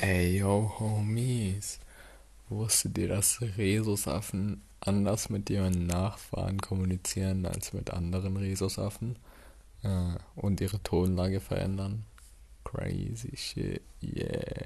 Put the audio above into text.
Ey, yo, Homies. Wusstet ihr, dass Rhesusaffen anders mit ihren Nachfahren kommunizieren als mit anderen Rhesusaffen? Äh, und ihre Tonlage verändern? Crazy shit, yeah.